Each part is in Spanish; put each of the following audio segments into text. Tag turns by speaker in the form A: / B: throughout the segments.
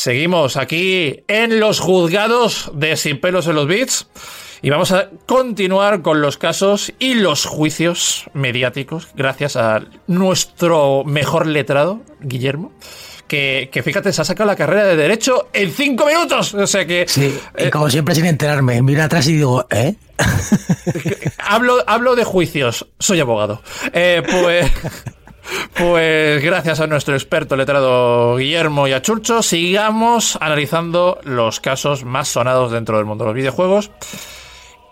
A: Seguimos aquí en los juzgados de Sin pelos en los bits y vamos a continuar con los casos y los juicios mediáticos gracias a nuestro mejor letrado, Guillermo. Que, fíjate, se ha sacado la carrera de Derecho en cinco minutos. O sea que.
B: Sí, y eh, como siempre, sin enterarme, miro atrás y digo, ¿eh?
A: hablo, hablo de juicios, soy abogado. Eh, pues. Pues gracias a nuestro experto letrado Guillermo y a Churcho, sigamos analizando los casos más sonados dentro del mundo de los videojuegos.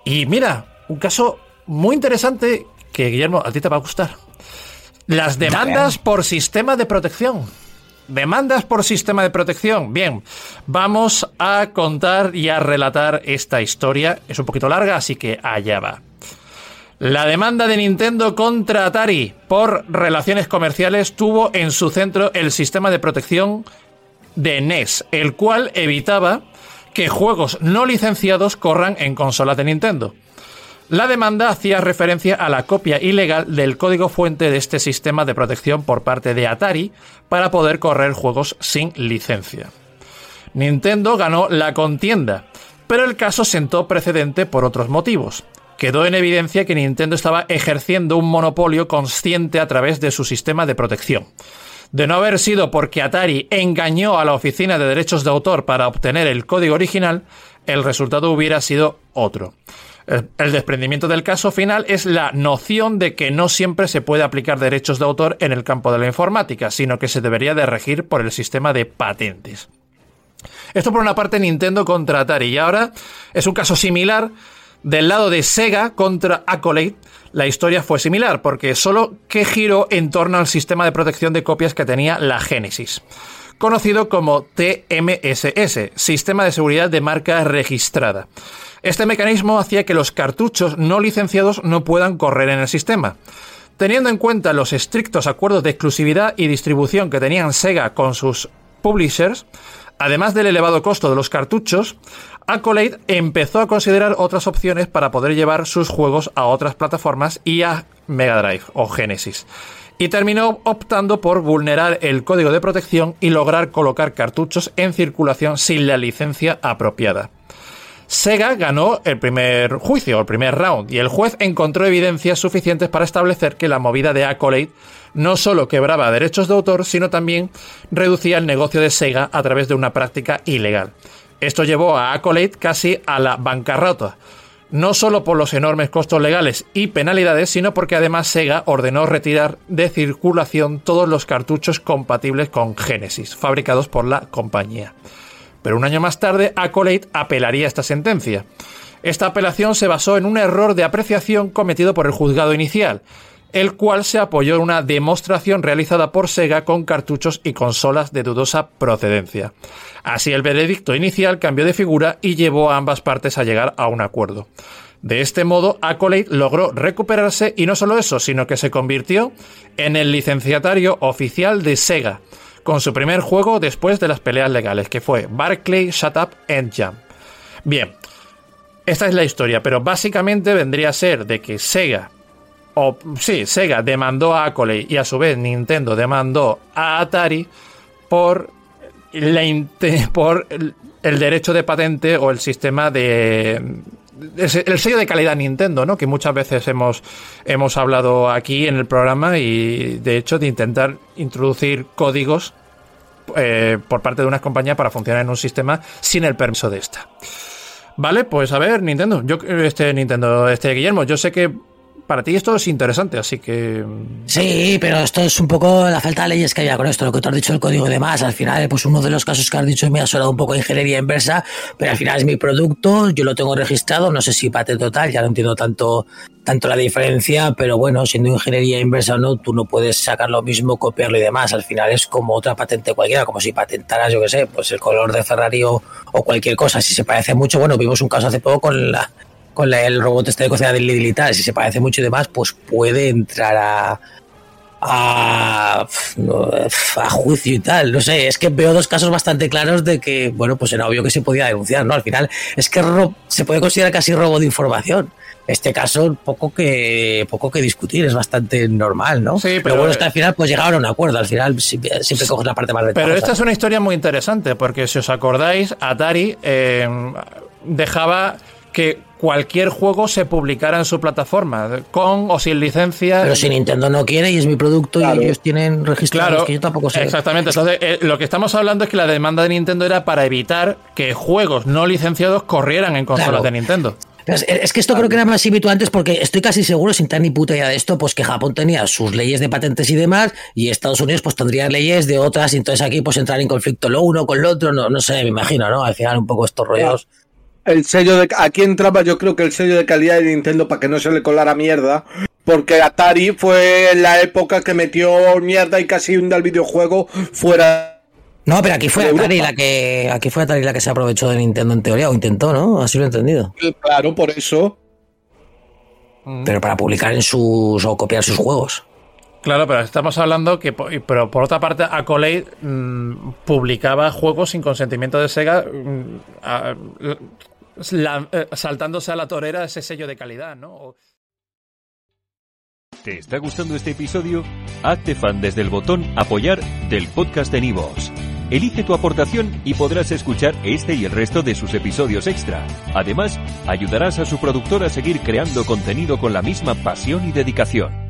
A: Y mira, un caso muy interesante que Guillermo, a ti te va a gustar. Las demandas por sistema de protección. Demandas por sistema de protección. Bien, vamos a contar y a relatar esta historia. Es un poquito larga, así que allá va. La demanda de Nintendo contra Atari por relaciones comerciales tuvo en su centro el sistema de protección de NES, el cual evitaba que juegos no licenciados corran en consolas de Nintendo. La demanda hacía referencia a la copia ilegal del código fuente de este sistema de protección por parte de Atari para poder correr juegos sin licencia. Nintendo ganó la contienda, pero el caso sentó precedente por otros motivos quedó en evidencia que Nintendo estaba ejerciendo un monopolio consciente a través de su sistema de protección. De no haber sido porque Atari engañó a la oficina de derechos de autor para obtener el código original, el resultado hubiera sido otro. El desprendimiento del caso final es la noción de que no siempre se puede aplicar derechos de autor en el campo de la informática, sino que se debería de regir por el sistema de patentes. Esto por una parte Nintendo contra Atari y ahora es un caso similar del lado de Sega contra Accolade, la historia fue similar, porque solo que giró en torno al sistema de protección de copias que tenía la Genesis, conocido como TMSS, Sistema de Seguridad de Marca Registrada. Este mecanismo hacía que los cartuchos no licenciados no puedan correr en el sistema. Teniendo en cuenta los estrictos acuerdos de exclusividad y distribución que tenían Sega con sus publishers, además del elevado costo de los cartuchos, Accolade empezó a considerar otras opciones para poder llevar sus juegos a otras plataformas y a Mega Drive o Genesis. Y terminó optando por vulnerar el código de protección y lograr colocar cartuchos en circulación sin la licencia apropiada. Sega ganó el primer juicio, el primer round, y el juez encontró evidencias suficientes para establecer que la movida de Accolade no solo quebraba derechos de autor, sino también reducía el negocio de Sega a través de una práctica ilegal. Esto llevó a Accolade casi a la bancarrota, no solo por los enormes costos legales y penalidades, sino porque además Sega ordenó retirar de circulación todos los cartuchos compatibles con Genesis, fabricados por la compañía. Pero un año más tarde, Accolade apelaría esta sentencia. Esta apelación se basó en un error de apreciación cometido por el juzgado inicial, el cual se apoyó en una demostración realizada por Sega con cartuchos y consolas de dudosa procedencia. Así el veredicto inicial cambió de figura y llevó a ambas partes a llegar a un acuerdo. De este modo, Accolade logró recuperarse y no solo eso, sino que se convirtió en el licenciatario oficial de Sega, con su primer juego después de las peleas legales, que fue Barclay Shut Up and Jump. Bien, esta es la historia, pero básicamente vendría a ser de que Sega o sí, Sega demandó a Accolade y a su vez Nintendo demandó a Atari por, el, derecho de patente o el sistema de el sello de calidad Nintendo, ¿no? Que muchas veces hemos, hemos hablado aquí en el programa y de hecho de intentar introducir códigos eh, por parte de unas compañías para funcionar en un sistema sin el permiso de esta. Vale, pues a ver, Nintendo, yo este Nintendo, este Guillermo, yo sé que para ti esto es interesante, así que...
B: Sí, pero esto es un poco la falta de leyes que había con esto, lo que tú has dicho el código de más. Al final, pues uno de los casos que has dicho me ha sonado un poco ingeniería inversa, pero al final es mi producto, yo lo tengo registrado, no sé si patente total, ya no entiendo tanto, tanto la diferencia, pero bueno, siendo ingeniería inversa o no, tú no puedes sacar lo mismo, copiarlo y demás. Al final es como otra patente cualquiera, como si patentaras, yo qué sé, pues el color de Ferrari o, o cualquier cosa. Si se parece mucho, bueno, vimos un caso hace poco con la con el robot este de cocina del Lidl y tal, si se parece mucho y demás, pues puede entrar a, a, a juicio y tal. No sé, es que veo dos casos bastante claros de que, bueno, pues era obvio que se podía denunciar, ¿no? Al final es que se puede considerar casi robo de información. Este caso, poco que poco que discutir, es bastante normal, ¿no?
A: Sí,
B: pero, bueno, es que al final pues llegaron a un acuerdo, al final siempre, coges la parte más
A: Pero esta es una historia muy interesante, porque si os acordáis, Atari eh, dejaba que cualquier juego se publicara en su plataforma, con o sin licencia.
B: Pero si Nintendo no quiere y es mi producto y ellos tienen registrados que yo tampoco sé.
A: Exactamente. Entonces, eh, lo que estamos hablando es que la demanda de Nintendo era para evitar que juegos no licenciados corrieran en consolas de Nintendo.
B: Es, que esto creo que era más simple antes porque estoy casi seguro, sin tener ni puta idea de esto, pues que Japón tenía sus leyes de patentes y demás y Estados Unidos pues tendría leyes de otras y entonces aquí pues entrar en conflicto lo uno con lo otro, no, no sé, me imagino, ¿no? Al final un poco estos rollos
C: el sello de aquí entraba yo creo que el sello de calidad de Nintendo para que no se le colara mierda porque Atari fue la época que metió mierda y casi hunda el videojuego fuera
B: no pero aquí fue Atari la que aquí fue Atari la que se aprovechó de Nintendo en teoría o intentó no así lo he entendido.
C: Claro por eso.
B: Pero para publicar en sus o copiar sus juegos
A: Claro, pero estamos hablando que, pero por otra parte, Accolade mm, publicaba juegos sin consentimiento de Sega, mm, eh, saltándose a la torera ese sello de calidad, ¿no?
D: ¿Te está gustando este episodio? Hazte fan desde el botón Apoyar del podcast de Nivos. Elige tu aportación y podrás escuchar este y el resto de sus episodios extra. Además, ayudarás a su productor a seguir creando contenido con la misma pasión y dedicación.